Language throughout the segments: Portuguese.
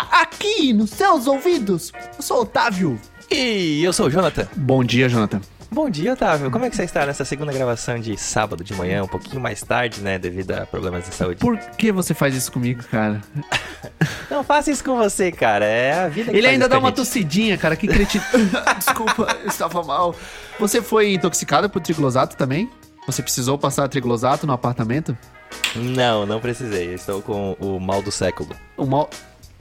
aqui nos seus ouvidos. Eu sou o Otávio. E eu sou o Jonathan. Bom dia, Jonathan. Bom dia, Otávio. Como é que você está nessa segunda gravação de sábado de manhã, um pouquinho mais tarde, né, devido a problemas de saúde? Por que você faz isso comigo, cara? Não faça isso com você, cara. É a vida que Ele faz ainda isso dá uma gente. tossidinha, cara. Que cretino. Desculpa, eu estava mal. Você foi intoxicado por triglosato também? Você precisou passar triglosato no apartamento? Não, não precisei. Eu estou com o mal do século. O mal...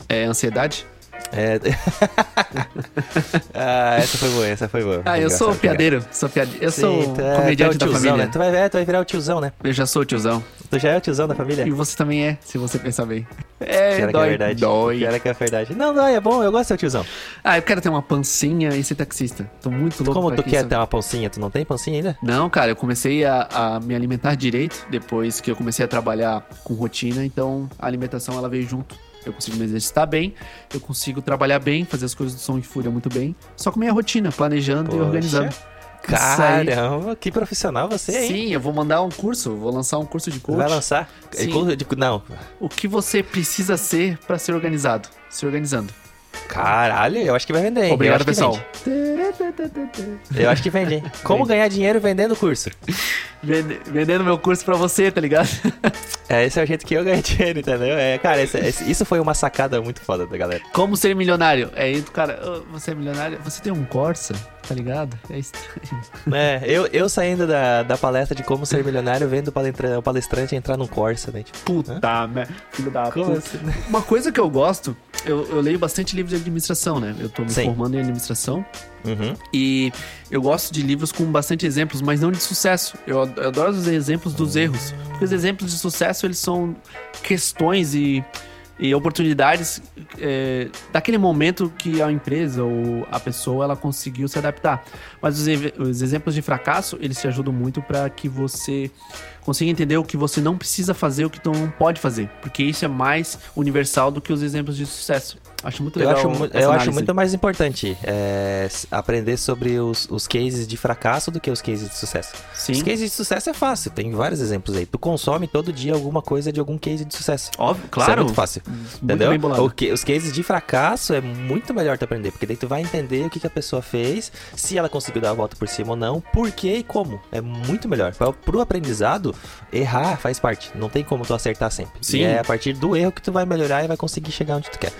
É ansiedade? É... ah, essa foi boa, essa foi boa. Ah, eu sou piadeiro. Sou piadeiro. Eu Sim, sou tu é- comediante é da tiozão, família. Né? Tu, vai, ver, tu vai virar o tiozão, né? Eu já sou o tiozão. Tu já é o tiozão da família? E você também é, se você pensar bem. É, Pior que dói, é verdade. dói. Pior que é verdade. Não, não, é bom, eu gosto de ser o tiozão. Ah, eu quero ter uma pancinha e ser taxista. Tô muito louco Como tu que quer isso- ter uma pancinha? Tu não tem pancinha ainda? Não, cara, eu comecei a, a me alimentar direito depois que eu comecei a trabalhar com rotina, então a alimentação ela veio junto. Eu consigo me exercitar bem, eu consigo trabalhar bem, fazer as coisas do som e fúria muito bem, só com minha rotina, planejando e Poxa. organizando. Isso aí. Caramba, que profissional você, hein? Sim, eu vou mandar um curso, vou lançar um curso de coach. Vai lançar? Sim. Não. O que você precisa ser pra ser organizado? Se organizando. Caralho, eu acho que vai vender, hein? Obrigado, eu pessoal. vende. Eu acho que vende, hein? Como ganhar dinheiro vendendo curso? Vende- vendendo meu curso pra você, tá ligado? É, esse é o jeito que eu ganho dinheiro, entendeu? É, cara, esse- esse- isso foi uma sacada muito foda da galera. Como ser milionário? É do cara, "Ô, você é milionário? Você tem um Corsa, tá ligado? É estranho. É, eu, eu saindo da, da palestra de como ser milionário, vendo o o palestrante entrar num Corsa, né? Tipo, Puta, né? Filho da puta. assim? Uma coisa que eu gosto, eu, eu leio bastante livros de administração, né? Eu tô me Sim. formando em administração Uhum. e eu gosto de livros com bastante exemplos, mas não de sucesso. Eu, ad- eu adoro os exemplos dos erros. Porque os exemplos de sucesso, eles são questões e, e oportunidades é, daquele momento que a empresa ou a pessoa ela conseguiu se adaptar. Mas os, os exemplos de fracasso, eles te ajudam muito para que você consiga entender o que você não precisa fazer, o que tu não pode fazer. Porque isso é mais universal do que os exemplos de sucesso. Acho muito Eu legal. acho, mu- essa eu acho muito mais importante é, aprender sobre os, os cases de fracasso do que os cases de sucesso. Sim. Os cases de sucesso é fácil, tem vários exemplos aí. Tu consome todo dia alguma coisa de algum case de sucesso. Óbvio, Isso claro. é muito fácil. Muito Entendeu? bem bolado. O que- os cases de fracasso é muito melhor tu aprender, porque daí tu vai entender o que, que a pessoa fez, se ela conseguiu dar a volta por cima ou não, por quê e como. É muito melhor. Pro aprendizado, errar faz parte. Não tem como tu acertar sempre. Sim. E é a partir do erro que tu vai melhorar e vai conseguir chegar onde tu quer.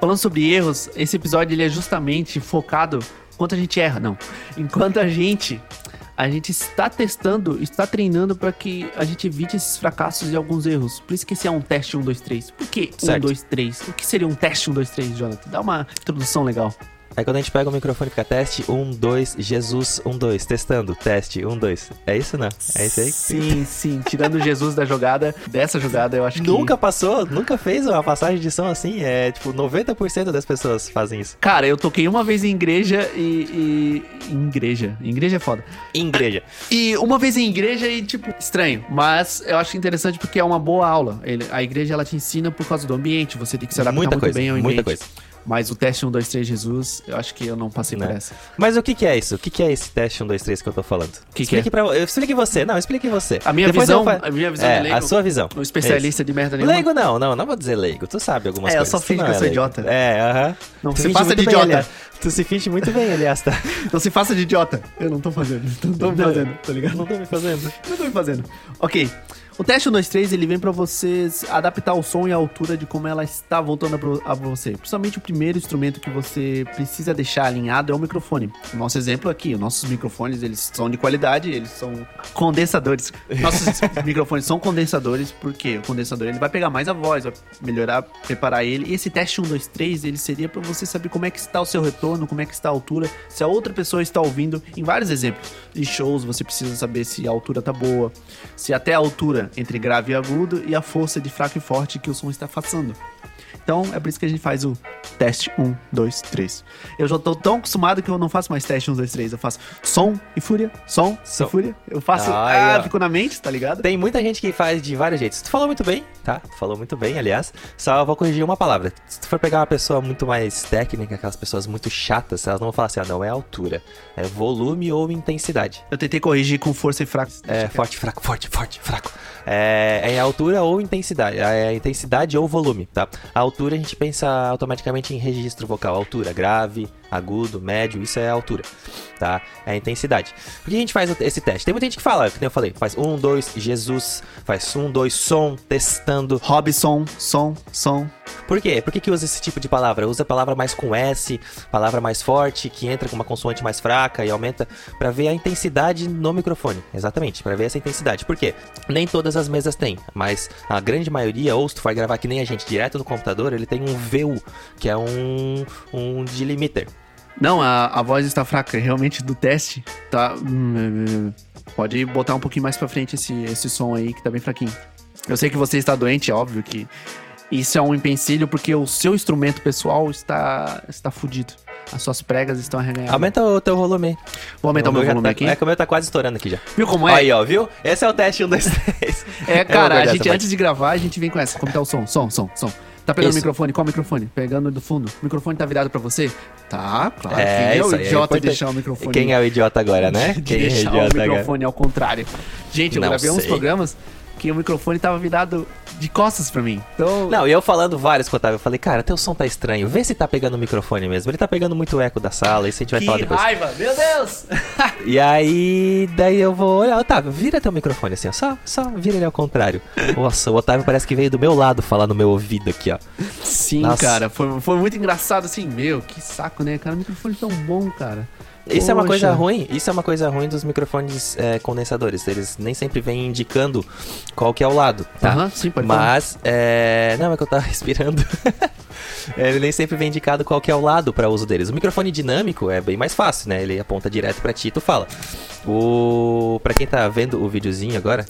Falando sobre erros, esse episódio ele é justamente focado enquanto a gente erra, não. Enquanto a gente a gente está testando, está treinando para que a gente evite esses fracassos e alguns erros. Por isso que esse é um teste 1 2 3. Por que 1 Certo. 2 3? O que seria um teste 1 2 3, Jonathan? Dá uma introdução legal. Aí quando a gente pega o microfone e fica teste, um, dois, Jesus, um, dois, testando, teste, um, dois. É isso, não? É isso aí? Sim, sim, tirando Jesus da jogada, dessa jogada, eu acho que Nunca passou, nunca fez uma passagem de som assim. É tipo, 90% das pessoas fazem isso. Cara, eu toquei uma vez em igreja e, e em igreja, em igreja é foda. Em igreja. E uma vez em igreja e, tipo, estranho. Mas eu acho interessante porque é uma boa aula. Ele- a igreja, ela te ensina por causa do ambiente. Você tem que se adaptar Muita muito coisa, bem ao ambiente. muita coisa. Mas o teste 1, 2, 3, Jesus, eu acho que eu não passei por Né? essa. Mas o que, que é isso? O que, que é esse teste 1, 2, 3 que eu tô falando? que explique é? pra eu Explique você. Não, explique você. A minha Depois visão, eu fa- a minha visão é, de leigo, a sua visão. um especialista de merda É isso. nenhuma. Leigo não, não, não vou dizer leigo. Tu sabe algumas É, eu coisas. só Tu finjo não que eu é sou leigo. idiota. É, aham. Não Tu se finge faça muito de bem, idiota. aliás. Tu se finge muito bem, aliás, tá? Não se faça de idiota. Eu não tô fazendo. Não tô me Não. fazendo, tá ligado? Não tô me fazendo. Não tô me fazendo. Ok. O teste 1, 2, 3, ele vem pra vocês adaptar o som e a altura de como ela está voltando a você. Principalmente o primeiro instrumento que você precisa deixar alinhado é o microfone. O nosso exemplo aqui, os nossos microfones, eles são de qualidade, eles são condensadores. Nossos microfones são condensadores, porque o condensador ele vai pegar mais a voz, vai melhorar, preparar ele. E esse teste 1, 2, 3, ele seria pra você saber como é que está o seu retorno, como é que está a altura, se a outra pessoa está ouvindo. Em vários exemplos. Em shows, você precisa saber se a altura tá boa, se até a altura entre grave e agudo e a força de fraco e forte que o som está passando. Então é por isso que a gente faz o teste 1, 2, 3. Eu já tô tão acostumado que eu não faço mais teste 1, 2, 3. Eu faço som e fúria, som, Som. e fúria. Eu faço. Ah, Ah, ó. fico na mente, tá ligado? Tem muita gente que faz de vários jeitos. Tu falou muito bem, tá? Tu falou muito bem, aliás. Só vou corrigir uma palavra. Se tu for pegar uma pessoa muito mais técnica, aquelas pessoas muito chatas, elas não vão falar assim, ah, não é altura. É volume ou intensidade. Eu tentei corrigir com força e fraco. É forte, fraco, forte, forte, fraco. É, é altura ou intensidade. É intensidade ou volume, tá? A, al- altura, a gente pensa automaticamente em registro vocal. Altura, grave, agudo, médio, isso é a altura, tá? É a intensidade. Por que a gente faz esse teste? Tem muita gente que fala, como eu falei, faz um, dois, Jesus, faz um, dois, som, testando. Robson, som, som. Por quê? Por que, que usa esse tipo de palavra? Usa a palavra mais com S, palavra mais forte, que entra com uma consoante mais fraca e aumenta para ver a intensidade no microfone. Exatamente, para ver essa intensidade. Por quê? Nem todas as mesas têm, mas a grande maioria, ou se tu for gravar que nem a gente direto no computador, ele tem um VU, que é um, um delimiter. Não, a, a voz está fraca, realmente do teste tá. hum, Pode botar um pouquinho mais pra frente esse, esse som aí que tá bem fraquinho. Eu sei que você está doente, é óbvio que isso é um empecilho porque o seu instrumento pessoal está, está fudido. As suas pregas estão arreganhadas. Aumenta o teu volume. Vou aumentar o meu já volume tá, aqui. É que o meu tá quase estourando aqui já. Viu como é? Aí, ó, viu? Esse é o teste 1, 2, 3. É, cara, a gente antes de gravar, a gente vem com essa. Como tá o som? Som, som, som. Tá pegando Isso. o microfone? Qual microfone? Pegando do fundo. O microfone tá virado pra você? Tá, claro. É, Quem é o é idiota de importante. deixar o microfone? Quem é o idiota agora, né? de Quem é o deixar o idiota agora? microfone ao contrário. Gente, eu Não gravei uns sei. programas que o microfone tava virado de costas pra mim. Então, Não, e eu falando vários com o Otávio, eu falei, cara, teu som tá estranho. Vê se tá pegando o microfone mesmo. Ele tá pegando muito eco da sala, isso a gente vai falar que depois. raiva, meu Deus! E aí, daí eu vou olhar, Otávio, vira teu microfone assim, ó. Só, só vira ele ao contrário. Nossa, o Otávio parece que veio do meu lado falar no meu ouvido aqui, ó. Sim, Nossa. cara, foi, foi muito engraçado assim, meu, que saco, né? Cara, o microfone tão bom, cara. Isso é uma coisa ruim, isso é uma coisa ruim dos microfones é, condensadores. Eles nem sempre vêm indicando qual que é o lado, tá? Aham, sim, pode. Mas, é... Não, é que eu tava respirando. Ele nem sempre vem indicado qual que é o lado para uso deles. O microfone dinâmico é bem mais fácil, né? Ele aponta direto pra ti e tu fala. O... Pra quem tá vendo o videozinho agora...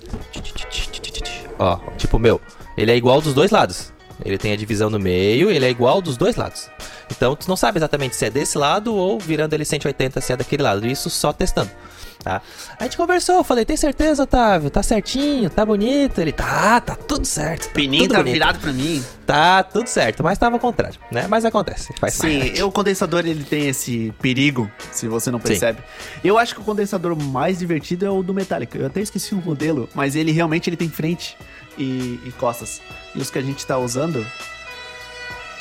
Ó, tipo o meu. Ele é igual dos dois lados. Ele tem a divisão no meio, ele é igual dos dois lados. Então tu não sabe exatamente se é desse lado ou virando ele 180 se é daquele lado. Isso só testando. Tá? A gente conversou, eu falei, tem certeza, Otávio? Tá certinho, tá bonito? Ele, tá, tá tudo certo. Tá Pininho tá bonito. virado pra mim. Tá tudo certo, mas tava ao contrário, né? Mas acontece, faz Sim, parte. o condensador ele tem esse perigo, se você não Sim. percebe. Eu acho que o condensador mais divertido é o do Metallica. Eu até esqueci o modelo, mas ele realmente ele tem frente e, e costas. E os que a gente tá usando.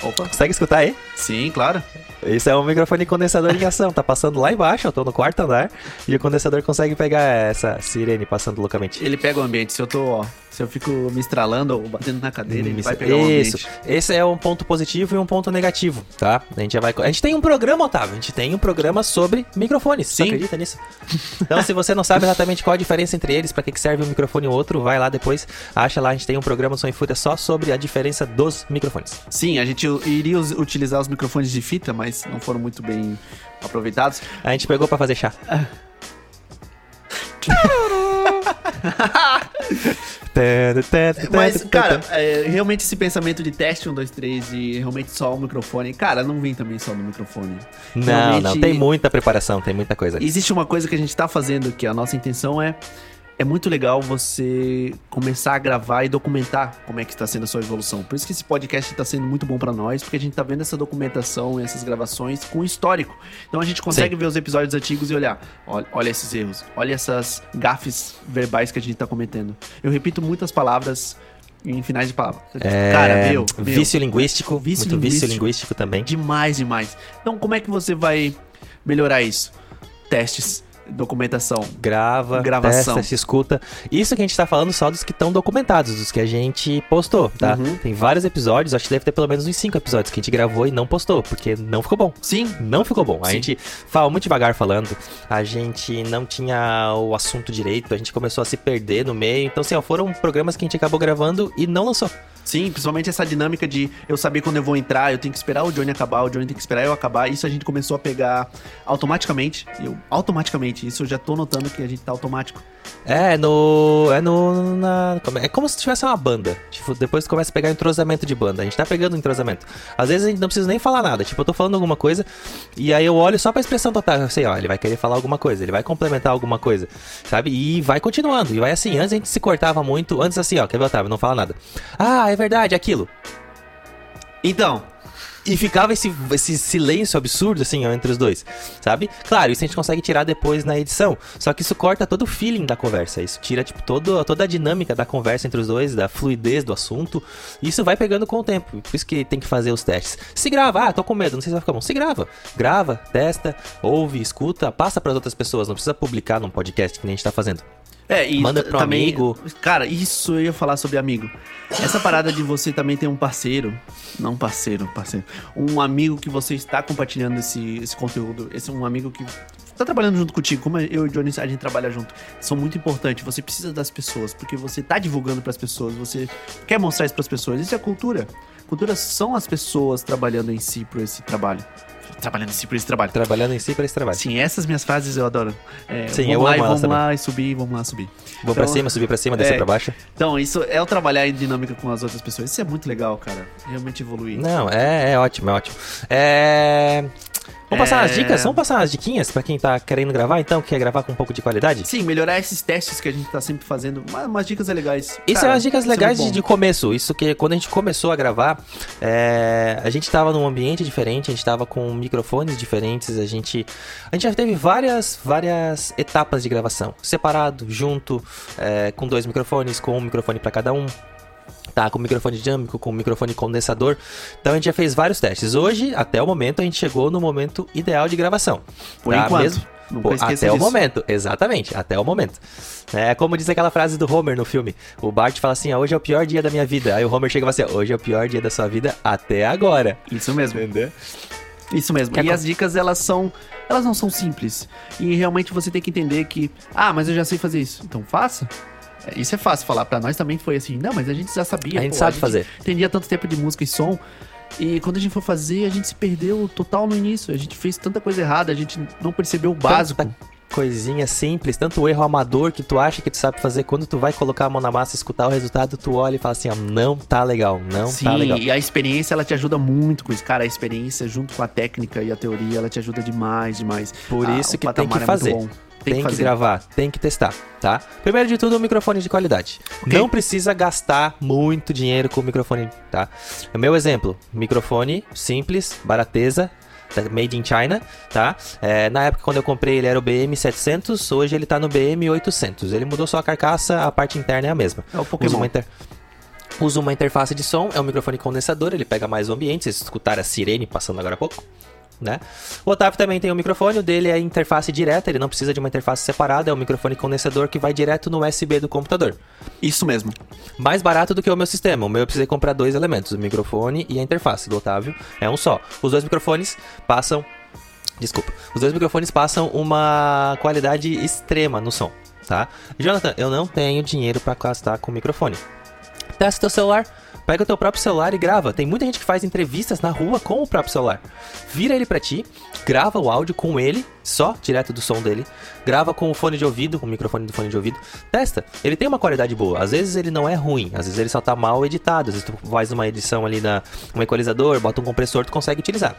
Opa. Consegue escutar aí? Sim, claro. Isso é um microfone condensador em ação. Tá passando lá embaixo, eu tô no quarto andar. E o condensador consegue pegar essa sirene passando loucamente. Ele pega o ambiente. Se eu tô, ó, se eu fico me estralando ou batendo na cadeira, ele Isso, vai pegar o ambiente. Isso. Esse é um ponto positivo e um ponto negativo, tá? A gente já vai. A gente tem um programa, Otávio. A gente tem um programa sobre microfones. Você Sim. acredita nisso? Então, se você não sabe exatamente qual a diferença entre eles, pra que que serve um microfone ou outro, vai lá depois, acha lá. A gente tem um programa em Fúria só sobre a diferença dos microfones. Sim, a gente iria utilizar os microfones de fita, mas não foram muito bem aproveitados. A gente pegou pra fazer chá. Mas, cara, é, realmente esse pensamento de teste 1, 2, 3 e realmente só o microfone, cara, não vem também só no microfone. Não, Realmente- não, tem muita preparação, tem muita coisa. Existe uma coisa que a gente tá fazendo que a nossa intenção é é muito legal você começar a gravar e documentar como é que está sendo a sua evolução. Por isso que esse podcast está sendo muito bom para nós, porque a gente tá vendo essa documentação e essas gravações com histórico. Então a gente consegue ver os episódios antigos e olhar, olha, olha esses erros, olha essas gafes verbais que a gente tá cometendo. Eu repito muitas palavras em finais de palavra. É, Cara, meu, meu, vício linguístico, vício muito vício linguístico. linguístico também. Demais, demais. Então, como é que você vai melhorar isso? Testes, documentação. Grava, Gravação. testa, se escuta. Isso que a gente tá falando só dos que estão documentados, dos que a gente postou, tá? Uhum. Tem vários episódios, acho que deve ter pelo menos uns cinco episódios que a gente gravou e não postou, porque não ficou bom. Sim, Não ficou bom. A Sim. gente fala muito devagar falando, a gente não tinha o assunto direito, a gente começou a se perder no meio. Então, assim, ó, foram programas que a gente acabou gravando e não lançou. Sim, principalmente essa dinâmica de eu saber quando eu vou entrar, eu tenho que esperar o Johnny acabar, o Johnny tem que esperar eu acabar. Isso a gente começou a pegar automaticamente. Eu, automaticamente, isso eu já tô notando que a gente tá automático. É, no. É no. Na, como- é como se tivesse uma banda. Tipo, depois começa a pegar entrosamento de banda. A gente tá pegando entrosamento. Às vezes a gente não precisa nem falar nada. Tipo, eu tô falando alguma coisa e aí eu olho só pra expressão total. Eu sei, ó, ele vai querer falar alguma coisa, ele vai complementar alguma coisa, sabe? E vai continuando. E vai assim. Antes a gente se cortava muito. Antes assim, ó, quer ver, Otávio? Não fala nada. Ah, é verdade, aquilo. Então, E ficava esse, esse silêncio absurdo, assim, ó, entre os dois, sabe? Claro, isso a gente consegue tirar depois na edição. Só que isso corta todo o feeling da conversa. Isso tira, tipo, todo, toda a dinâmica da conversa entre os dois, da fluidez do assunto. E isso vai pegando com o tempo. Por isso que tem que fazer os testes. Se grava, ah, tô com medo, não sei se vai ficar bom. Se grava. Grava, testa, ouve, escuta, passa para as outras pessoas. Não precisa publicar num podcast que nem a gente tá fazendo. É, e Manda pro amigo. Cara, isso eu ia falar sobre amigo. Essa parada de você também ter um parceiro, não parceiro, parceiro, um amigo que você está compartilhando esse, esse conteúdo, esse é um amigo que tá trabalhando junto contigo, como eu e o Johnny, a gente trabalha junto, são muito importantes. Você precisa das pessoas, porque você tá divulgando pras pessoas, você quer mostrar isso pras pessoas. Isso é cultura. Cultura são as pessoas trabalhando em si por esse trabalho. Trabalhando em si por esse trabalho. Trabalhando em si para esse trabalho. Sim, essas minhas frases eu adoro. É, Sim, vamos eu lá amo e vamos lá e subir, vamos lá subir. Vou pra Então- cima, subir pra cima, descer É. pra baixo. Então, isso é o trabalhar em dinâmica com as outras pessoas. Isso é muito legal, cara. Realmente evoluir. Não, é, é ótimo, é ótimo. É. Vamos passar É. as dicas? Vamos passar as diquinhas pra quem tá querendo gravar, então, quer gravar com um pouco de qualidade? Sim, melhorar esses testes que a gente tá sempre fazendo. Umas, umas dicas legais. Isso Cara, é as dicas é legais de, de começo. Isso que quando a gente começou a gravar, é, a gente tava num ambiente diferente, a gente tava com microfones diferentes, a gente. A gente já teve várias, várias etapas de gravação. Separado, junto, é, com dois microfones, com um microfone pra cada um. Tá, com microfone dinâmico, com microfone condensador. Então a gente já fez vários testes. Hoje, até o momento, a gente chegou no momento ideal de gravação. Por tá? enquanto. Mesmo- Pô, até o disso. momento, exatamente, até o momento. É como diz aquela frase do Homer no filme. O Bart fala assim: ah, hoje é o pior dia da minha vida. Aí o Homer chega e fala assim: hoje é o pior dia da sua vida até agora. Isso mesmo. Entendeu? Isso mesmo. Quer e co- as dicas, elas são. Elas não são simples. E realmente você tem que entender que. Ah, mas eu já sei fazer isso. Então faça. É, Isso é fácil falar. Pra nós também foi assim. Não, mas a gente já sabia. A gente sabe fazer. Entendia tanto tempo de música e som. E quando a gente foi fazer, a gente se perdeu total no início. A gente fez tanta coisa errada, a gente não percebeu o básico. Tanta coisinha simples, tanto erro amador que tu acha que tu sabe fazer. Quando tu vai colocar a mão na massa e escutar o resultado, tu olha e fala assim: ó, não tá legal, não Sim, tá legal. e a experiência ela te ajuda muito com isso. Cara, a experiência junto com a técnica e a teoria, ela te ajuda demais, demais. Por Ah, isso o que tem que é fazer. bom. Tem, Tem, que, que gravar, tem que testar, tá? Primeiro de tudo, um microfone de qualidade. Ok. Não precisa gastar muito dinheiro com o microfone, tá? O meu exemplo, microfone simples, barateza, da- made in China, tá? É, na época quando eu comprei ele era o BM700, hoje ele tá no BM800. Ele mudou só a carcaça, a parte interna é a mesma. É o Usa Pokémon. uma, inter- usa uma interface de som, é um microfone condensador, ele pega mais o ambiente, vocês escutaram a sirene passando agora há pouco. Né? O Otávio também tem um microfone, o dele é interface direta, ele não precisa de uma interface separada, é um microfone condensador que vai direto no USB do computador. Isso mesmo. Mais barato do que o meu sistema. O meu eu precisei comprar dois elementos, o microfone e a interface. Do Otávio é um só. Os dois microfones passam. Desculpa. Os dois microfones passam uma qualidade extrema no som, tá? Jonathan, eu não tenho dinheiro para gastar com microfone. Testa teu celular. Pega o teu próprio celular e grava. Tem muita gente que faz entrevistas na rua com o próprio celular. Vira ele pra ti, grava o áudio com ele, só direto do som dele. Grava com o fone de ouvido, com o microfone do fone de ouvido. Testa. Ele tem uma qualidade boa. Às vezes ele não é ruim, às vezes ele só tá mal editado. Às vezes tu faz uma edição ali na um equalizador, bota um compressor, tu consegue utilizar.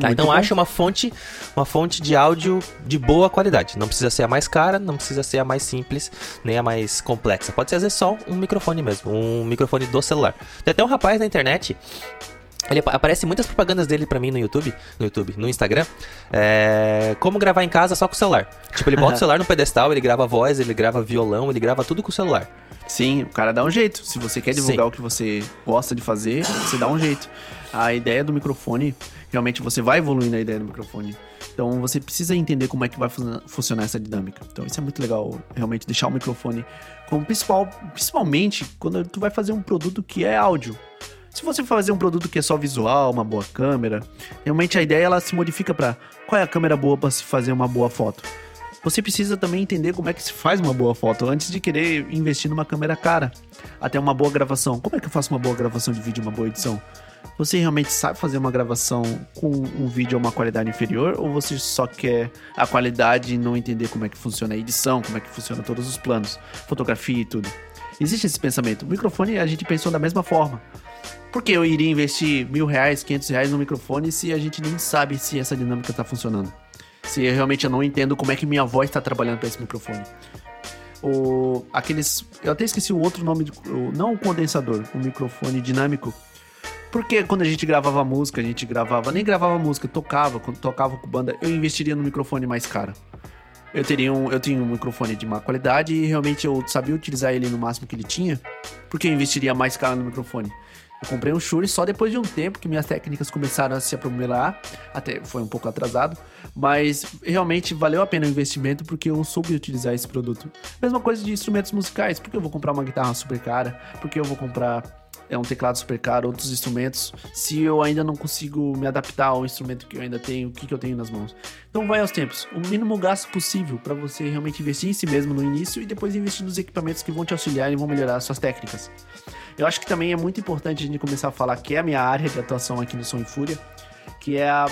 Tá, então bom. acha uma fonte, uma fonte de áudio de boa qualidade. Não precisa ser a mais cara, não precisa ser a mais simples, nem a mais complexa. Pode ser às vezes só um microfone mesmo, um microfone do celular. Tem até um rapaz na internet. Ele apa- aparece muitas propagandas dele pra mim no YouTube, no YouTube, no Instagram. É, como gravar em casa só com o celular. Tipo, ele bota o celular no pedestal, ele grava voz, ele grava violão, ele grava tudo com o celular. Sim, o cara dá um jeito. Se você quer divulgar Sim. o que você gosta de fazer, você dá um jeito. A ideia do microfone, realmente você vai evoluindo a ideia do microfone. Então você precisa entender como é que vai fun- funcionar essa dinâmica. Então isso é muito legal, realmente deixar o microfone como principal, principalmente quando tu vai fazer um produto que é áudio. Se você fazer um produto que é só visual, uma boa câmera, realmente a ideia ela se modifica para qual é a câmera boa para se fazer uma boa foto. Você precisa também entender como é que se faz uma boa foto antes de querer investir numa câmera cara. Até uma boa gravação. Como é que eu faço uma boa gravação de vídeo, uma boa edição? Você realmente sabe fazer uma gravação com um vídeo a uma qualidade inferior ou você só quer a qualidade e não entender como é que funciona a edição, como é que funciona todos os planos, fotografia e tudo? Existe esse pensamento. O microfone a gente pensou da mesma forma. Por que eu iria investir mil reais, quinhentos reais no microfone se a gente nem sabe se essa dinâmica está funcionando? Se eu realmente eu não entendo como é que minha voz está trabalhando para esse microfone. O, aqueles. Eu até esqueci o outro nome, não o condensador, o microfone dinâmico. Porque quando a gente gravava música, a gente gravava, nem gravava música, tocava, quando tocava com banda, eu investiria no microfone mais caro. Eu teria um, eu tinha um microfone de má qualidade e realmente eu sabia utilizar ele no máximo que ele tinha, porque eu investiria mais caro no microfone. Eu comprei um Shure só depois de um tempo que minhas técnicas começaram a se aprimorar, até foi um pouco atrasado, mas realmente valeu a pena o investimento porque eu soube utilizar esse produto. Mesma coisa de instrumentos musicais, porque eu vou comprar uma guitarra super cara, porque eu vou comprar é um teclado super caro, outros instrumentos, se eu ainda não consigo me adaptar ao instrumento que eu ainda tenho, o que, que eu tenho nas mãos. Então vai aos tempos. O mínimo gasto possível para você realmente investir em si mesmo no início e depois investir nos equipamentos que vão te auxiliar e vão melhorar suas técnicas. Eu acho que também é muito importante a gente começar a falar que é a minha área de atuação aqui no Som e Fúria, que é a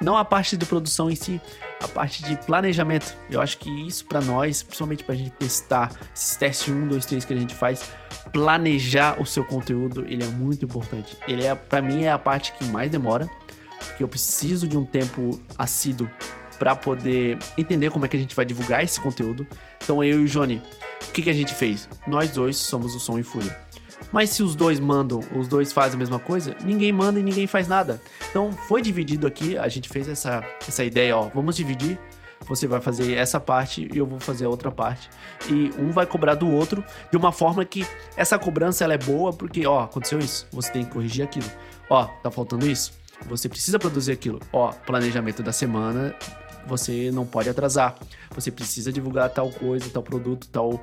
não a parte de produção em si, a parte de planejamento. Eu acho que isso para nós, principalmente pra gente testar esses testes 1, 2, 3 que a gente faz, planejar o seu conteúdo, ele é muito importante. Ele é, para mim, é a parte que mais demora, porque eu preciso de um tempo assíduo para poder entender como é que a gente vai divulgar esse conteúdo. Então eu e o Johnny, o que, que a gente fez? Nós dois somos o Som e Fúria. Mas se os dois mandam, os dois fazem a mesma coisa, ninguém manda e ninguém faz nada. Então foi dividido aqui, a gente fez essa, essa ideia, ó, vamos dividir. Você vai fazer essa parte e eu vou fazer a outra parte. E um vai cobrar do outro de uma forma que essa cobrança ela é boa, porque, ó, aconteceu isso, você tem que corrigir aquilo. Ó, tá faltando isso, você precisa produzir aquilo. Ó, planejamento da semana, você não pode atrasar. Você precisa divulgar tal coisa, tal produto, tal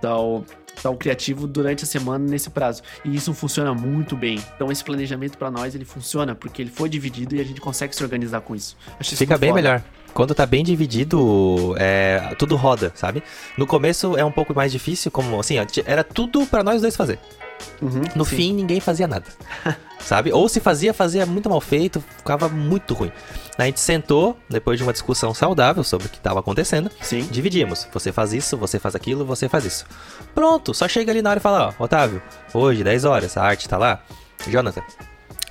tal tal criativo durante a semana nesse prazo. E isso funciona muito bem. Então esse planejamento para nós ele funciona porque ele foi dividido e a gente consegue se organizar com isso. isso Fica bem foda. melhor. Quando tá bem dividido, é, tudo roda, sabe? No começo é um pouco mais difícil, como assim, era tudo para nós dois fazer. Uhum, no sim. fim, ninguém fazia nada. sabe? Ou se fazia, fazia muito mal feito, ficava muito ruim. A gente sentou, depois de uma discussão saudável sobre o que estava acontecendo, Sim. dividimos. Você faz isso, você faz aquilo, você faz isso. Pronto, só chega ali na hora e fala, ó, Otávio, hoje, 10 horas, a arte tá lá. Jonathan,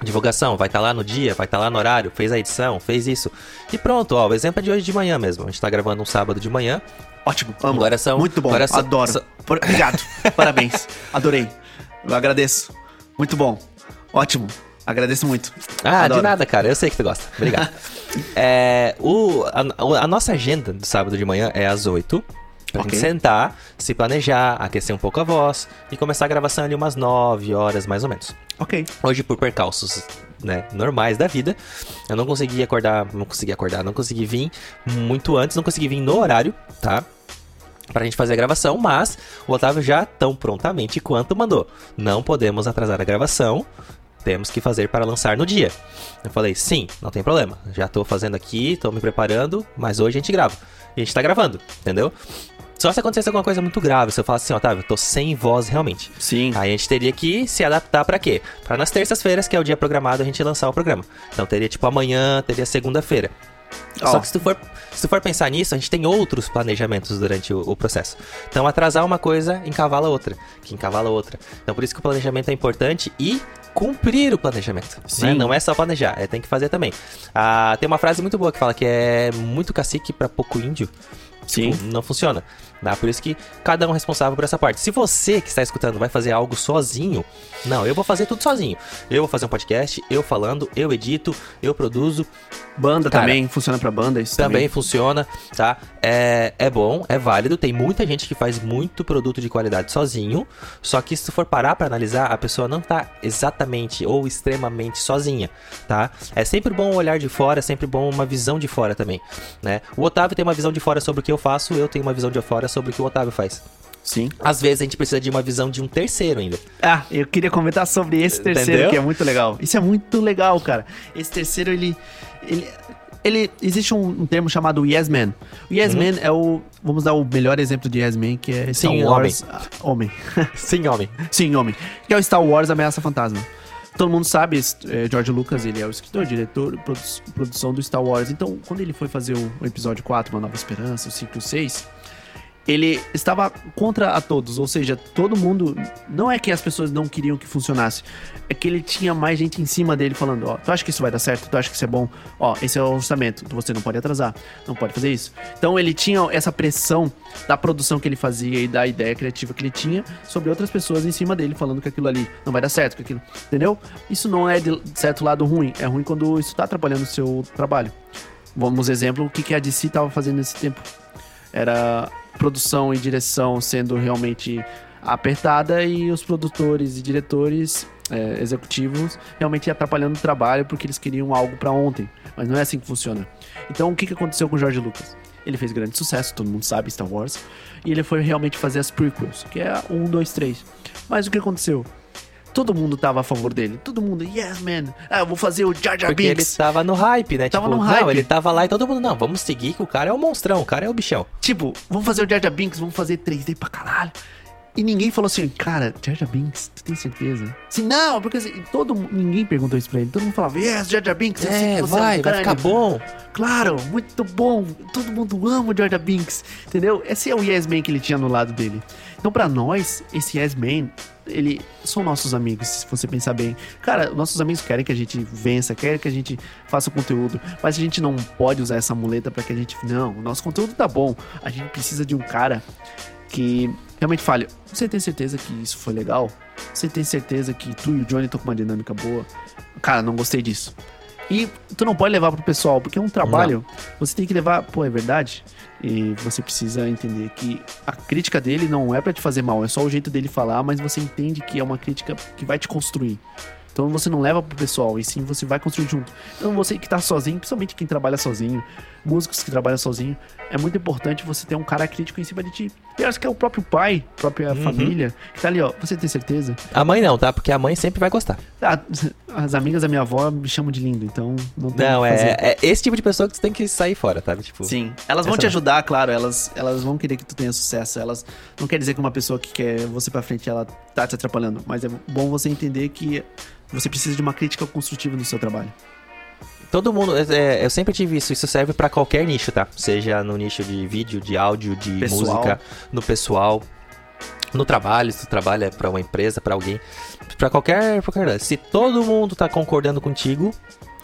divulgação, vai estar tá lá no dia, vai estar tá lá no horário, fez a edição, fez isso. E pronto, ó, o exemplo é de hoje de manhã mesmo. A gente tá gravando um sábado de manhã. Ótimo, amo. Agora são, Muito bom, agora são, adoro. São... Obrigado, parabéns, adorei. Eu agradeço. Muito bom, ótimo. Agradeço muito. Ah, Adoro. de nada, cara. Eu sei que tu gosta. Obrigado. é, o, a, a, nossa agenda do sábado de manhã é às 8. Pra okay. gente sentar, se planejar, aquecer um pouco a voz e começar a gravação ali umas 9 horas mais ou menos. Ok. Hoje, por percalços né, normais da vida, eu não consegui acordar, não consegui acordar, não consegui vir muito antes, não consegui vir no horário, tá? Pra gente fazer a gravação, mas o Otávio já tão prontamente quanto mandou. Não podemos atrasar a gravação, temos que fazer para lançar no dia. Eu falei, sim, não tem problema. Já estou fazendo aqui, estou me preparando, mas hoje a gente grava. A gente está gravando, entendeu? Só se acontecesse alguma coisa muito grave, se eu falasse assim, Otávio, tô sem voz realmente. Sim. Aí a gente teria que se adaptar para quê? Para nas terças-feiras, que é o dia programado, a gente lançar o programa. Então teria tipo amanhã, teria segunda-feira. Oh. Só que se tu, for, se tu for pensar nisso, a gente tem outros planejamentos durante o, o, processo. Então, atrasar uma coisa encavala outra, que encavala outra. Então, por isso que o planejamento é importante e cumprir o planejamento. Né? Não é só planejar, é tem que fazer também. Ah, tem uma frase muito boa que fala que é muito cacique para pouco índio. Sim. Tipo, não funciona. Tá? Por isso que cada um é responsável por essa parte. Se você que está escutando vai fazer algo sozinho, não, eu vou fazer tudo sozinho. Eu vou fazer um podcast, eu falando, eu edito, eu produzo. Banda Cara, também funciona para banda, isso também, também funciona, tá? É, é bom, é válido. Tem muita gente que faz muito produto de qualidade sozinho. Só que se for parar para analisar, a pessoa não tá exatamente ou extremamente sozinha, tá? É sempre bom olhar de fora, é sempre bom uma visão de fora também, né? O Otávio tem uma visão de fora sobre o que eu faço, eu tenho uma visão de fora sobre o que o Otávio faz. Sim. Às vezes a gente precisa de uma visão de um terceiro ainda. Ah, eu queria comentar sobre esse terceiro Entendeu? que é muito legal. Isso é muito legal, cara. Esse terceiro, ele. ele ele existe um, um, termo chamado Yes Man. O Yes uhum. Man é o. Vamos dar o melhor exemplo de Yes Man, que é Star Sim, Wars. Homem. homem. Sim, homem. Sim, homem. Que é o Star Wars Ameaça Fantasma. Todo mundo sabe, é, George Lucas, ele é o escritor, diretor, produ produção do Star Wars. Então, quando ele foi fazer o, o episódio 4, Uma Nova Esperança, o 5 e o 6, ele estava contra a todos, ou seja, todo mundo. Não é que as pessoas não queriam que funcionasse, é que ele tinha mais gente em cima dele falando: Ó, tu acha que isso vai dar certo? Tu acha que isso é bom? Ó, esse é o orçamento, você não pode atrasar, não pode fazer isso. Então ele tinha essa pressão da produção que ele fazia e da ideia criativa que ele tinha sobre outras pessoas em cima dele falando que aquilo ali não vai dar certo, que aquilo. Entendeu? Isso não é de certo lado ruim, é ruim quando isso tá atrapalhando o seu trabalho. Vamos exemplo, o que a DC estava fazendo nesse tempo? Era produção e direção sendo realmente apertada e os produtores e diretores é, executivos realmente atrapalhando o trabalho porque eles queriam algo para ontem. Mas não é assim que funciona. Então o que, que aconteceu com George Lucas? Ele fez grande sucesso, todo mundo sabe, Star Wars. E ele foi realmente fazer as prequels, que é 1, 2, 3. Mas o que aconteceu? Todo mundo tava a favor dele. Todo mundo, yes, man. Ah, eu vou fazer o Jar Jar Porque ele tava no hype, né? Tava tipo, no hype. Não, ele tava lá e todo mundo, não, vamos seguir que o cara é o monstrão, o cara é o bichão. Tipo, vamos fazer o Jar Jar Binks, vamos fazer 3D pra caralho. E ninguém falou assim, cara, Jar Jar Binks, tu tem certeza? Sim, não, porque assim, todo ninguém perguntou isso pra ele. Todo mundo falava, yes, Jar Jar Binks, É, você vai, um vai crânio." ficar bom. Claro, muito bom. Todo mundo ama o Jar Jar Binks, entendeu? Esse é o Yes Man que ele tinha no lado dele. Então, pra nós, esse Yes Man, ele são nossos amigos, se você pensar bem. Cara, nossos amigos querem que a gente vença, querem que a gente faça conteúdo, mas a gente não pode usar essa muleta pra que a gente. Não, o nosso conteúdo tá bom. A gente precisa de um cara que realmente fale: Você tem certeza que isso foi legal? Você tem certeza que tu e o Johnny estão com uma dinâmica boa? Cara, não gostei disso. E tu não pode levar pro pessoal, porque é um trabalho. Você tem que levar, pô, é verdade. E você precisa entender que a crítica dele não é pra te fazer mal, é só o jeito dele falar, mas você entende que é uma crítica que vai te construir. Então você não leva pro pessoal, e sim você vai construir junto. Então você que tá sozinho, principalmente quem trabalha sozinho, músicos que trabalham sozinho, é muito importante você ter um cara crítico em cima de ti. Eu acho que é o próprio pai, própria família, que tá ali, ó. Você tem certeza? A mãe não, tá? Porque a mãe sempre vai gostar. Ah, as amigas da minha avó me chamam de lindo, então não tem Não, fazer. é, é esse tipo de pessoa que tu tem que sair fora, tá? Tipo, Sim, elas vão te não. ajudar, claro, elas, elas vão querer que tu tenha sucesso. Elas não quer dizer que uma pessoa que quer você pra frente ela tá te atrapalhando, mas é bom você entender que você precisa de uma crítica construtiva no seu trabalho. Todo mundo, é, eu sempre tive isso, isso serve pra qualquer nicho, tá? Seja no nicho de vídeo, de áudio, de Pessoal. música, no pessoal, no trabalho, se tu trabalha pra uma empresa, pra alguém, pra qualquer, qualquer, se todo mundo tá concordando contigo,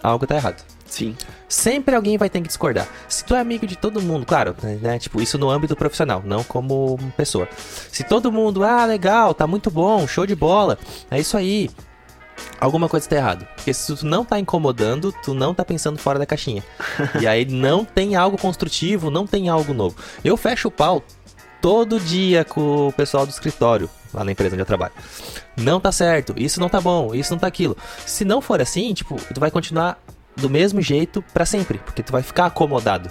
algo tá errado. Sim. Sempre alguém vai ter que discordar. Se tu é amigo de todo mundo, claro, né? Tipo, isso no âmbito profissional, não como pessoa. Se todo mundo, ah, legal, tá muito bom, show de bola, é isso aí. Alguma coisa tá errado. Porque se tu não tá incomodando, tu não tá pensando fora da caixinha. e aí não tem algo construtivo, não tem algo novo. Eu fecho o pau todo dia com o pessoal do escritório, lá na empresa onde eu trabalho. Não tá certo, isso não tá bom, isso não tá aquilo. Se não for assim, tipo, tu vai continuar do mesmo jeito pra sempre, porque tu vai ficar acomodado,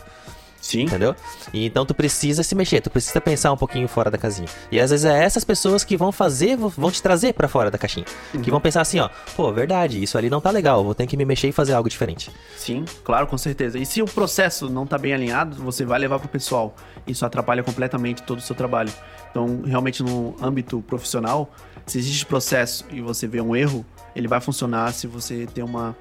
Sim. entendeu? E então tu precisa se mexer, tu precisa pensar um pouquinho fora da casinha. E às vezes é essas pessoas que vão fazer, vão te trazer pra fora da caixinha, que vão pensar assim, ó, pô, verdade, isso ali não tá legal, vou ter que me mexer e fazer algo diferente. Sim, claro, com certeza. E se o processo não tá bem alinhado, você vai levar pro pessoal. Isso atrapalha completamente todo o seu trabalho. Então, realmente no âmbito profissional, se existe processo e você vê um erro, ele vai funcionar se você tem uma,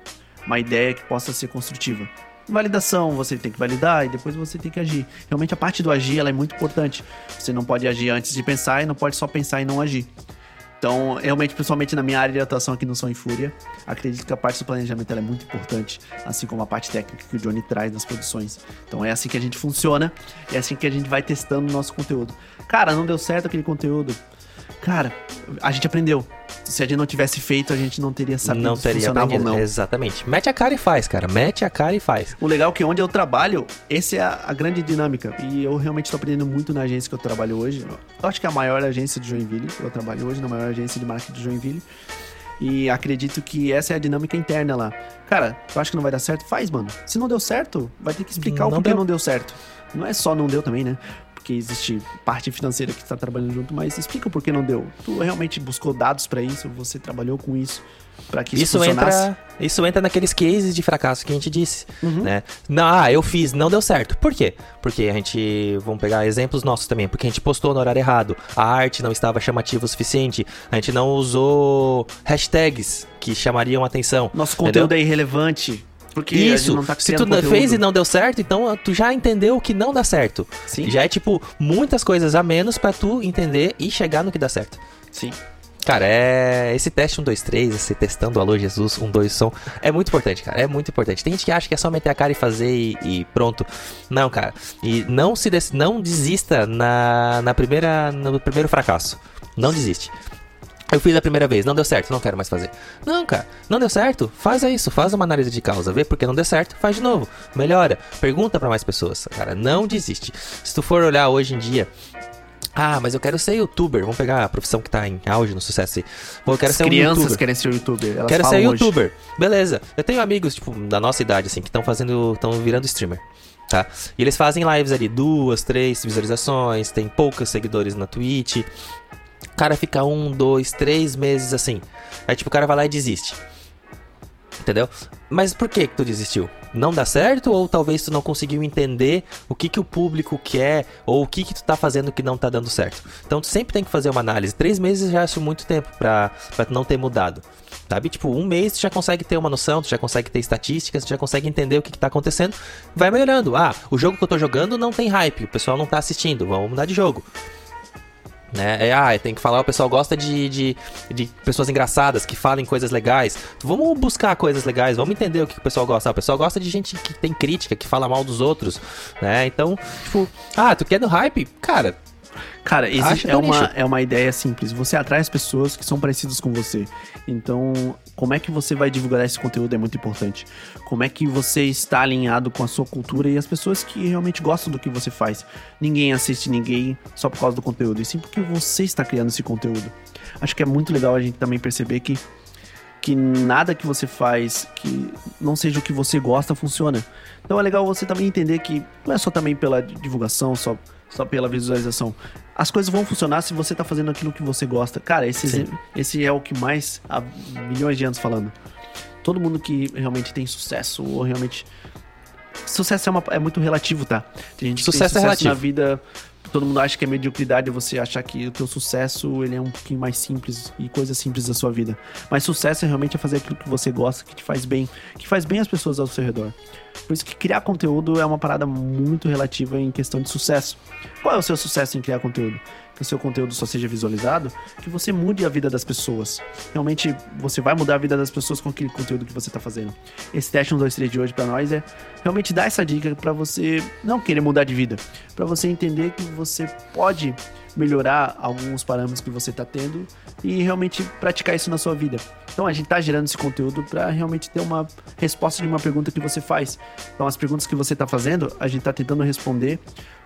uma ideia que possa ser construtiva. Validação, você tem que validar e depois você tem que agir. Realmente a parte do agir ela é muito importante. Você não pode agir antes de pensar e não pode só pensar e não agir. Então, realmente, principalmente na minha área de atuação aqui no Som e Fúria, acredito que a parte do planejamento é muito importante, assim como a parte técnica que o Johnny traz nas produções. Então, é assim que a gente funciona, é assim que a gente vai testando o nosso conteúdo. Cara, não deu certo aquele conteúdo. Cara, a gente aprendeu. Se a gente não tivesse feito, a gente não teria sabido não se teria funcionava aprendido. ou não. Exatamente. Mete a cara e faz, cara. Mete a cara e faz. O legal é que onde eu trabalho, essa é a, a grande dinâmica. E eu realmente estou aprendendo muito na agência que eu trabalho hoje. Eu acho que é a maior agência de Joinville. Eu trabalho hoje na maior agência de marketing de Joinville. E acredito que essa é a dinâmica interna lá. Cara, tu acha que não vai dar certo? Faz, mano. Se não deu certo, vai ter que explicar o Não porquê deu. não deu certo. Não é só não deu também, né? Porque existe parte financeira que está trabalhando junto, mas explica o porquê não deu. Tu realmente buscou dados para isso? Você trabalhou com isso para que isso, Isso funcionasse? entra, isso entra naqueles cases de fracasso que a gente disse, Uhum. né? Não, ah, eu fiz, não deu certo. Por quê? Porque a gente, vamos pegar exemplos nossos também, porque a gente postou no horário errado, a arte não estava chamativa o suficiente, a gente não usou hashtags que chamariam atenção. Nosso conteúdo é irrelevante. Porque Isso, tá se tu conteúdo. fez e não deu certo, então tu já entendeu o que não dá certo. Sim. Já é tipo muitas coisas a menos pra tu entender e chegar no que dá certo. Sim. Cara, é. Esse teste 1, 2, 3, esse testando Alô Jesus 1, 2 som, é muito importante, cara. É muito importante. Tem gente que acha que é só meter a cara e fazer e, e pronto. Não, cara. E não se des- não desista na, na primeira, no primeiro fracasso. Não desiste. Eu fiz a primeira vez, não deu certo, não quero mais fazer. Não, cara, não deu certo, faz isso, faz uma análise de causa, vê porque não deu certo, faz de novo, melhora, pergunta pra mais pessoas, cara, não desiste. Se tu for olhar hoje em dia, ah, mas eu quero ser youtuber, vamos pegar a profissão que tá em auge no sucesso aí. Pô, eu quero As ser um crianças youtuber. querem ser youtuber. Elas Quero ser falam hoje. youtuber. Beleza. Eu tenho amigos, tipo, da nossa idade, assim, que estão fazendo. estão virando streamer. Tá? E eles fazem lives ali, duas, três visualizações, tem poucos seguidores na Twitch. Cara fica um, dois, três meses assim. Aí, tipo, o cara vai lá e desiste. Entendeu? Mas por que que tu desistiu? Não dá certo ou talvez tu não conseguiu entender o que que o público quer ou o que que tu tá fazendo que não tá dando certo. Então tu sempre tem que fazer uma análise. Três meses já acho muito tempo pra, pra tu não ter mudado. Sabe? Tipo, um mês tu já consegue ter uma noção, tu já consegue ter estatísticas, tu já consegue entender o que, que tá acontecendo. Vai melhorando. Ah, o jogo que eu tô jogando não tem hype, o pessoal não tá assistindo, vamos mudar de jogo. Né? É, ah, tem que falar, o pessoal gosta de, de, de pessoas engraçadas, que falem coisas legais. Vamos buscar coisas legais, vamos entender o que o pessoal gosta. Ah, o pessoal gosta de gente que tem crítica, que fala mal dos outros, né? Então, tipo, ah, tu quer no hype? Cara, Cara, existe, é, uma, nicho. é uma ideia simples. Você atrai as pessoas que são parecidas com você. Então, como é que você vai divulgar esse conteúdo é muito importante. Como é que você está alinhado com a sua cultura e as pessoas que realmente gostam do que você faz. Ninguém assiste ninguém só por causa do conteúdo, e sim porque você está criando esse conteúdo. Acho que é muito legal a gente também perceber que que nada que você faz que não seja o que você gosta funciona. Então é legal você também entender que não é só também pela divulgação, só, só pela visualização. As coisas vão funcionar se você tá fazendo aquilo que você gosta. Cara, esse, Sim. esse é o que mais há milhões de anos falando. Todo mundo que realmente tem sucesso ou realmente sucesso é, uma- é muito relativo, tá? Tem gente que Sucesso é tem sucesso relativo. na vida. Todo mundo acha que é mediocridade você achar que o teu sucesso ele é um pouquinho mais simples e coisas simples da sua vida. Mas sucesso é realmente fazer aquilo que você gosta, que te faz bem, que faz bem as pessoas ao seu redor. Por isso que criar conteúdo é uma parada muito relativa em questão de sucesso. Qual é o seu sucesso em criar conteúdo? Que o seu conteúdo só seja visualizado, que você mude a vida das pessoas. Realmente você vai mudar a vida das pessoas com aquele conteúdo que você tá fazendo. Esse teste 1, 2, 3 de hoje pra nós é realmente dar essa dica pra você não querer mudar de vida, Pra você entender que você pode melhorar alguns parâmetros que você tá tendo e realmente praticar isso na sua vida. Então a gente tá gerando esse conteúdo pra realmente ter uma resposta de uma pergunta que você faz. Então as perguntas que você tá fazendo, a gente tá tentando responder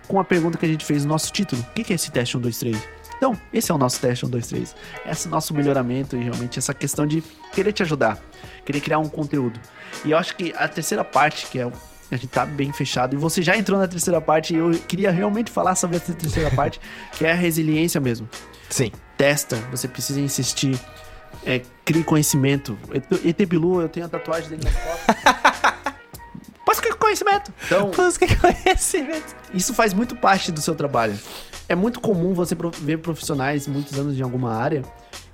com a pergunta que a gente fez no nosso título. O que é esse teste 1, 2, 3? Então, esse é o nosso teste 1, 2, 3. Esse é o nosso melhoramento e realmente essa questão de querer te ajudar, querer criar um conteúdo. E eu acho que a terceira parte, que é a gente tá bem fechado. E você já entrou na terceira parte e eu queria realmente falar sobre essa terceira parte, que é a resiliência mesmo. sim. Testa, você precisa insistir. É, crie conhecimento. ET Bilu, eu tenho a tatuagem dele nas costas. Busca conhecimento. Então, Busca conhecimento. isso faz muito parte do seu trabalho. É muito comum você ver profissionais muitos anos em alguma área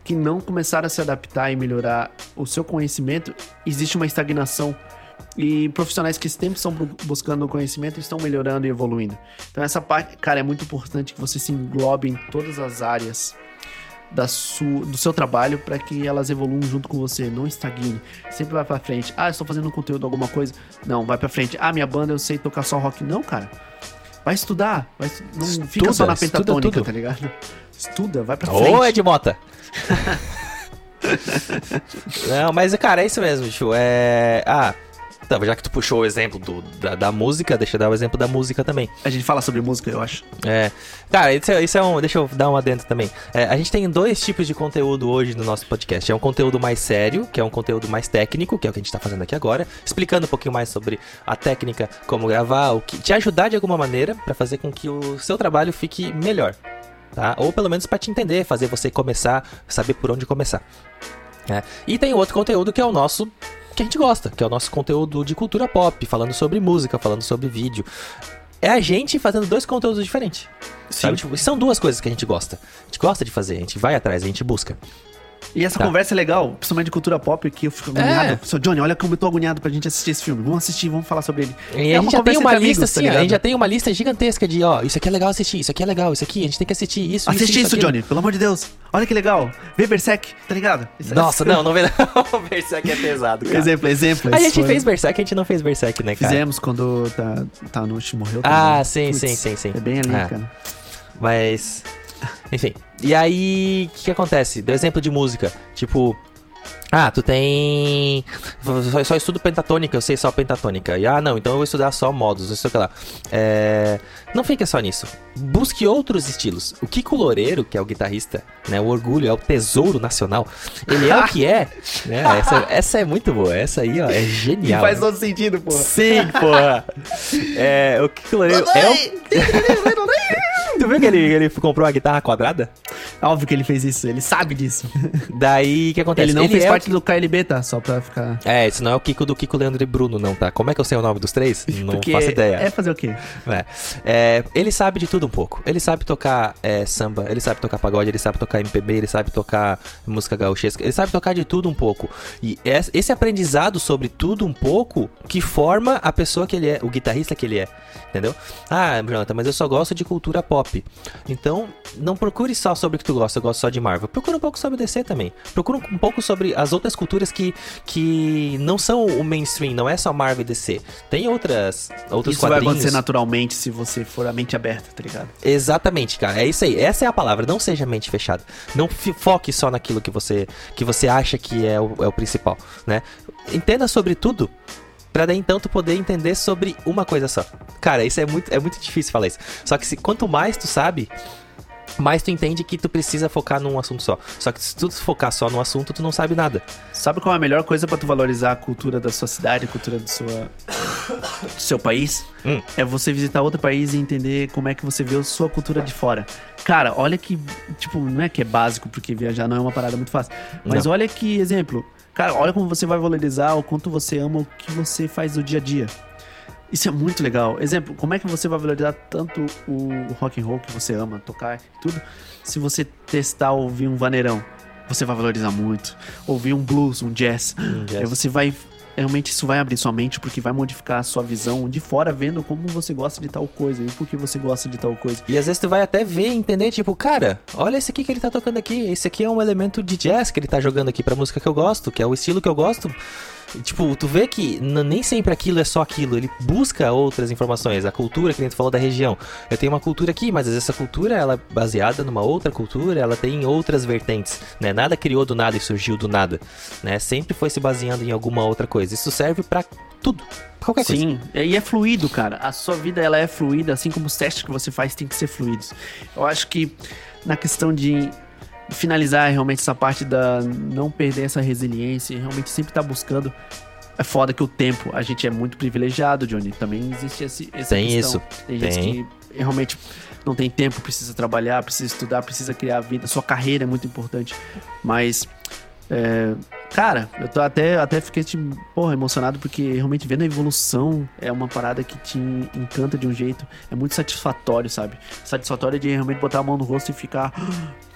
que não começaram a se adaptar e melhorar o seu conhecimento. Existe uma estagnação. E profissionais que sempre estão bu- buscando conhecimento estão melhorando e evoluindo. Então essa parte, cara, é muito importante que você se englobe em todas as áreas da sua, do seu trabalho para que elas evoluam junto com você, não estagne. Sempre vai pra frente. Ah, eu estou fazendo conteúdo alguma coisa. Não, vai pra frente. Ah, minha banda eu sei tocar só rock. Não, cara. Vai estudar. Vai Não fica Estuda, só na pentatônica, tudo. tá ligado? Estuda, vai pra Ô, frente. Ed Mota. Não, mas, cara, é isso mesmo, bicho. É. Ah, já que tu puxou o exemplo do, da, da música, deixa eu dar o exemplo da música também. A gente fala sobre música, eu acho. É. Cara, isso é, isso é um. Deixa eu dar um adendo também. É, a gente tem dois tipos de conteúdo hoje no nosso podcast. É um conteúdo mais sério, que é um conteúdo mais técnico, que é o que a gente tá fazendo aqui agora, explicando um pouquinho mais sobre a técnica, como gravar, o que te ajudar de alguma maneira pra fazer com que o seu trabalho fique melhor. Tá? Ou pelo menos pra te entender, fazer você começar, saber por onde começar. né? E tem outro conteúdo que é o nosso que a gente gosta, que é o nosso conteúdo de cultura pop, falando sobre música, falando sobre vídeo. É a gente fazendo dois conteúdos diferentes. Sabe? Tipo, são duas coisas que a gente gosta. A gente gosta de fazer, a gente vai atrás, a gente busca. E essa Tá. conversa é legal, principalmente de cultura pop, que eu fico agoniado. Seu Johnny, olha como eu tô agoniado pra gente assistir esse filme. Vamos assistir, vamos falar sobre ele. E É a uma gente já tem uma lista amigos, tá assim, ó, a gente já tem uma lista gigantesca de, ó, isso aqui é legal assistir, isso aqui é legal, isso aqui, a gente tem que assistir isso, Assiste isso, aquilo. Johnny, pelo amor de Deus. Olha que legal. Vê Berserk, tá ligado? Isso- Nossa, não, não vê não. Berserk é pesado, cara. Exemplo, exemplo. A gente foi- fez Berserk, a gente não fez Berserk, né, cara? Fizemos quando tá, tá no morreu. tá Ah, sim, Putz, sim, sim, sim. É bem ali, Ah. cara. Mas. Enfim. E aí, o que, que acontece? Deu exemplo de música. Tipo. Ah, tu tem. Só, só estudo pentatônica, eu sei só pentatônica. E ah, não, então eu vou estudar só modos, não sei o que lá. É... Não fica só nisso. Busque outros estilos. O Kiko Loureiro, que é o guitarrista, né? O orgulho, é o tesouro nacional. Ele é o que é. Né? Essa, essa é muito boa. Essa aí, ó, é E genial. faz todo sentido, pô. Sim, porra. É, o Kiko Loureiro é o... Viu que ele, ele comprou a guitarra quadrada? Óbvio que ele fez isso, ele sabe disso. Daí, o que acontece? Ele não fez é o parte do KLB, tá? Só pra ficar. É, esse não é o Kiko do Kiko, Leandro e Bruno, não, tá? Como é que eu sei o nome dos três? Não Porque faço ideia. É fazer o quê? É. É, ele sabe de tudo um pouco. Ele sabe tocar é, samba, ele sabe tocar pagode, ele sabe tocar MPB, ele sabe tocar música gauchesca, ele sabe tocar de tudo um pouco. E es- esse aprendizado sobre tudo um pouco que forma a pessoa que ele é, o guitarrista que ele é. Entendeu? Ah, Jonathan, mas eu só gosto de cultura pop. Então, não procure só sobre o que tu gosta, eu gosto só de Marvel. Procura um pouco sobre DC também. Procura um pouco sobre as outras culturas que, que não são o mainstream, não é só Marvel e DC. Tem outras, outros isso vai quadrinhos. acontecer naturalmente se você for a mente aberta, tá ligado? Exatamente, cara. É isso aí. Essa é a palavra. Não seja mente fechada. Não foque só naquilo que você, que você acha que é o, é o principal, né? Entenda sobre tudo. Pra daí então tu poder entender sobre uma coisa só. Cara, isso é muito, é muito difícil falar isso. Só que se, quanto mais tu sabe, mais tu entende que tu precisa focar num assunto só. Só que se tu focar só no assunto, tu não sabe nada. Sabe qual é a melhor coisa pra tu valorizar a cultura da sua cidade, a cultura do, sua, do seu país? Hum. É você visitar outro país e entender como é que você vê a sua cultura de fora. Cara, olha que, tipo, não é que é básico, porque viajar não é uma parada muito fácil. Mas olha que exemplo. Cara, olha como você vai valorizar o quanto você ama o que você faz no dia a dia. Isso é muito legal. Exemplo, como é que você vai valorizar tanto o rock and roll que você ama tocar e tudo, se você testar ouvir um vaneirão? Você vai valorizar muito. Ouvir um blues, um jazz. jazz. Aí você vai. Realmente isso vai abrir sua mente porque vai modificar a sua visão de fora, vendo como você gosta de tal coisa e por que você gosta de tal coisa. E às vezes tu vai até ver entender, tipo, cara, olha esse aqui que ele tá tocando aqui. Esse aqui é um elemento de jazz que ele tá jogando aqui pra música que eu gosto, que é o estilo que eu gosto. Tipo, tu vê que nem sempre aquilo é só aquilo, ele busca outras informações. A cultura, que nem tu falou da região. Eu tenho uma cultura aqui, mas essa cultura ela é baseada numa outra cultura, ela tem outras vertentes, né? Nada criou do nada e surgiu do nada, né? Sempre foi se baseando em alguma outra coisa. Isso serve pra tudo, qualquer coisa. Sim, e é fluido, cara. A sua vida ela é fluida, assim como os testes que você faz têm que ser fluidos. Eu acho que na questão de finalizar realmente essa parte da não perder essa resiliência e realmente sempre estar buscando. É foda que o tempo, a gente é muito privilegiado, Johnny. Também existe esse, essa Tem questão. isso, Tem gente tem. que realmente não tem tempo, precisa trabalhar, precisa estudar, precisa criar a vida. Sua carreira é muito importante. Mas, é, cara, eu tô até, até fiquei tipo, porra, emocionado porque realmente vendo a evolução é uma parada que te encanta de um jeito. É muito satisfatório, sabe? Satisfatório de realmente botar a mão no rosto e ficar. "Ah,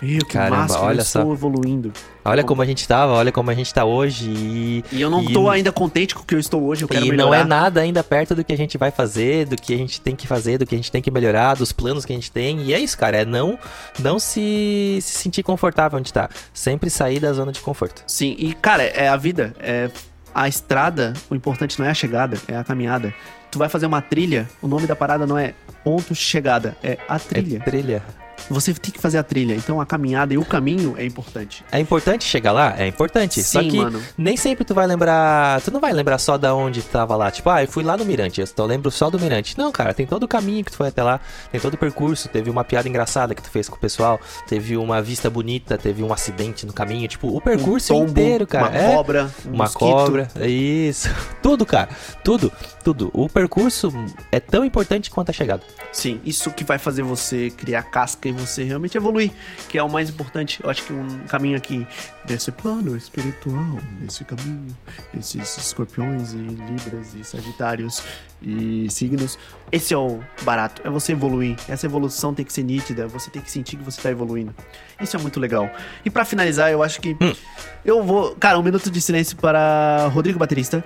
Meu, que Caramba, massa, olha eu só. estou evoluindo. Olha como a gente tava, olha como a gente tá hoje e. E eu não E- tô ainda contente com o que eu estou hoje, eu quero E melhorar. não é nada ainda perto do que a gente vai fazer, do que a gente tem que fazer, do que a gente tem que melhorar, dos planos que a gente tem. E é isso, cara. É não, não se, se sentir confortável onde tá. Sempre sair da zona de conforto. Sim, e cara, é a vida, é a estrada, o importante não é a chegada, é a caminhada. Tu vai fazer uma trilha, o nome da parada não é ponto chegada, é a trilha. É trilha. Você tem que fazer a trilha, então a caminhada e o caminho é importante. É importante chegar lá? É importante. Só Sim, que mano. nem sempre tu vai lembrar. Tu não vai lembrar só da onde tu tava lá. Tipo, ah, eu fui lá no Mirante. Eu só lembro só do Mirante. Não, cara, tem todo o caminho que tu foi até lá. Tem todo o percurso. Teve uma piada engraçada que tu fez com o pessoal. Teve uma vista bonita. Teve um acidente no caminho. Tipo, o percurso Um tombo, inteiro, cara. Uma é. cobra, um Uma mosquito. cobra, isso. Tudo, cara. Tudo, tudo. O percurso é tão importante quanto a chegada. Sim, isso que vai fazer você criar casca e você realmente evoluir, que é o mais importante. Eu acho que um caminho aqui desse plano espiritual, desse caminho, esses escorpiões e libras e sagitários e signos, esse é o barato, é você evoluir. Essa evolução tem que ser nítida, você tem que sentir que você tá evoluindo. Isso é muito legal. E para finalizar, eu acho que hum. eu vou, cara, um minuto de silêncio para Rodrigo Baterista.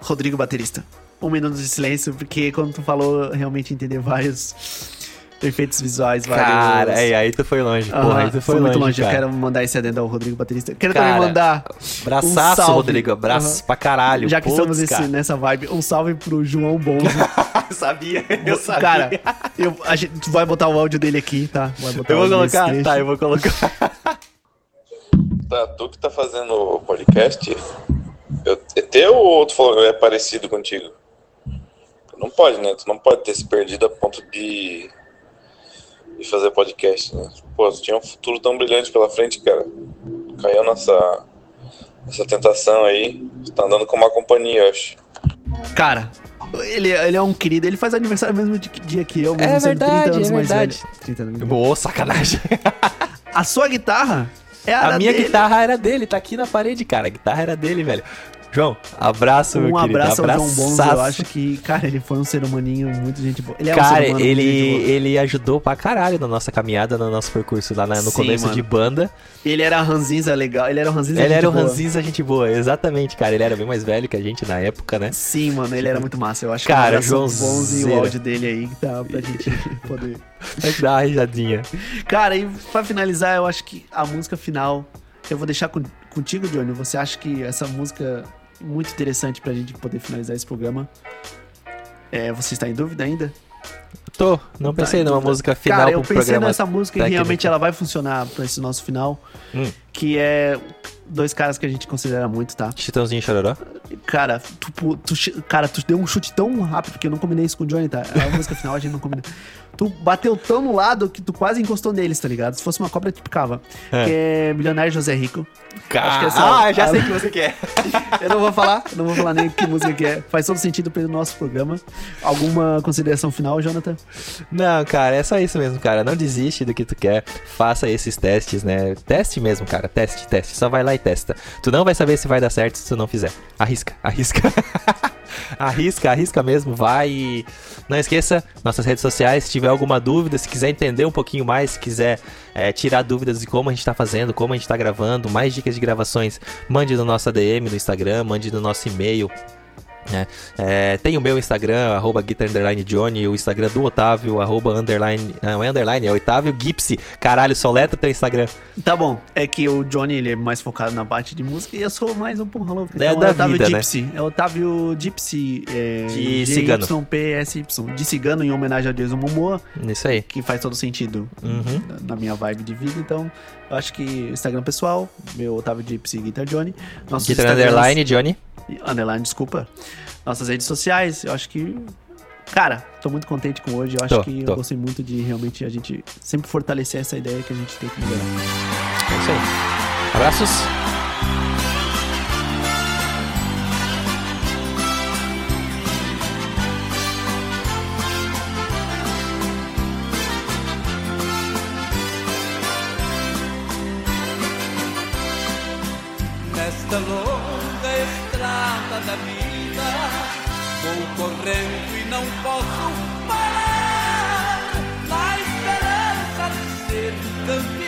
Rodrigo Baterista um minuto de silêncio, porque quando tu falou, realmente entender vários efeitos visuais, vários... Cara, aí, aí tu foi longe, uhum, porra, aí tu foi, foi longe, muito longe. Cara. Eu quero mandar esse adendo ao Rodrigo Baterista. Quero cara, também mandar Braçaço, um Rodrigo, abraço uhum. pra caralho. Já que Putz, estamos esse, nessa vibe, um salve pro João Bonzo. sabia, eu sabia. Cara, eu, a gente, tu vai botar o áudio dele aqui, tá? eu vou colocar, tá, eu vou colocar. Tá, tu que tá fazendo o podcast, eu, é teu ou tu falou é parecido contigo? Não pode, né? Tu não pode ter se perdido a ponto de, de fazer podcast, né? Pô, tu tinha um futuro tão brilhante pela frente, cara. Caiu nessa, nessa tentação aí. Tu tá andando com uma companhia, eu acho. Cara, ele, ele é um querido, ele faz aniversário mesmo dia que eu, mesmo é verdade, 30 anos é mais verdade. velho. 30 anos. Boa, sacanagem. a sua guitarra é a, a minha dele. guitarra era dele, tá aqui na parede, cara. A guitarra era dele, velho. João, abraço, um meu querido. Um abraço ao João Bonzo. Eu acho que, cara, ele foi um ser humaninho muito gente boa. Ele é cara, um ele, ele ajudou pra caralho na nossa caminhada, no nosso percurso lá na, no Sim, começo mano. de banda. Ele era ranzinza legal, ele era o ranzinza Ele era o ranzinza gente boa, exatamente, cara. Ele era bem mais velho que a gente na época, né? Sim, mano, ele era muito massa. Eu acho cara, que João Bonzo e o áudio dele aí que tá pra gente poder... Vai dar uma risadinha. Cara, e pra finalizar, eu acho que a música final... Eu vou deixar com, contigo, Johnny. Você acha que essa música muito interessante pra gente poder finalizar esse programa. É, você está em dúvida ainda? Tô, não tá pensei numa música final Cara, eu pensei nessa música técnico. e realmente ela vai funcionar pra esse nosso final. Hum. Que é dois caras que a gente considera muito, tá? Chitãozinho e Chororó? Cara, tu, tu, cara, tu deu um chute tão rápido que eu não combinei isso com o Johnny, tá? A música final a gente não combinou. Tu bateu tão no lado que tu quase encostou neles, tá ligado? Se fosse uma cobra, tu picava. É. Que é Milionário José Rico. Cara, é ah, já a... sei que você quer. eu não vou falar, não vou falar nem que música que é. Faz todo sentido pelo nosso programa. Alguma consideração final, Jonathan? Não, cara, é só isso mesmo, cara. Não desiste do que tu quer. Faça esses testes, né? Teste mesmo, cara. Teste, teste. Só vai lá e testa. Tu não vai saber se vai dar certo se tu não fizer. Arrisca, arrisca. arrisca, arrisca mesmo, vai e não esqueça nossas redes sociais, se tiver alguma dúvida, se quiser entender um pouquinho mais, se quiser é, tirar dúvidas de como a gente está fazendo, como a gente está gravando, mais dicas de gravações, mande no nosso ADM no Instagram, mande no nosso e-mail, é, é, tem o meu Instagram, arroba Johnny, o Instagram do Otávio, arroba underline, não é underline, é Otávio Gipsy. Caralho, soleta teu Instagram. Tá bom, é que o Johnny ele é mais focado na parte de música e eu sou mais um porra louco. Então, é da é Otávio vida, Gipsy. Né? É Otávio Gipsy. É, de cigano. Y, de cigano em homenagem a Jason Momoa. Isso aí. Que faz todo sentido uhum. na, minha vibe de vida, então eu acho que Instagram pessoal, meu Otávio Gipsy Guitar Johnny. Guitar Underline Johnny. Underline, desculpa. Nossas redes sociais, eu acho que. Cara, tô muito contente com hoje. Eu acho tô, que tô. eu gostei muito de realmente a gente sempre fortalecer essa ideia que a gente tem que melhorar. É isso aí. Abraços. Nesta longa estrada da vida. Vou correndo e não posso parar. Na esperança de ser campeão,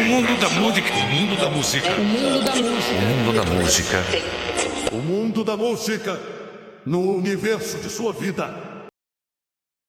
O mundo da música. O mundo da música. O mundo da música. O mundo da música. O mundo da música. no universo de sua vida.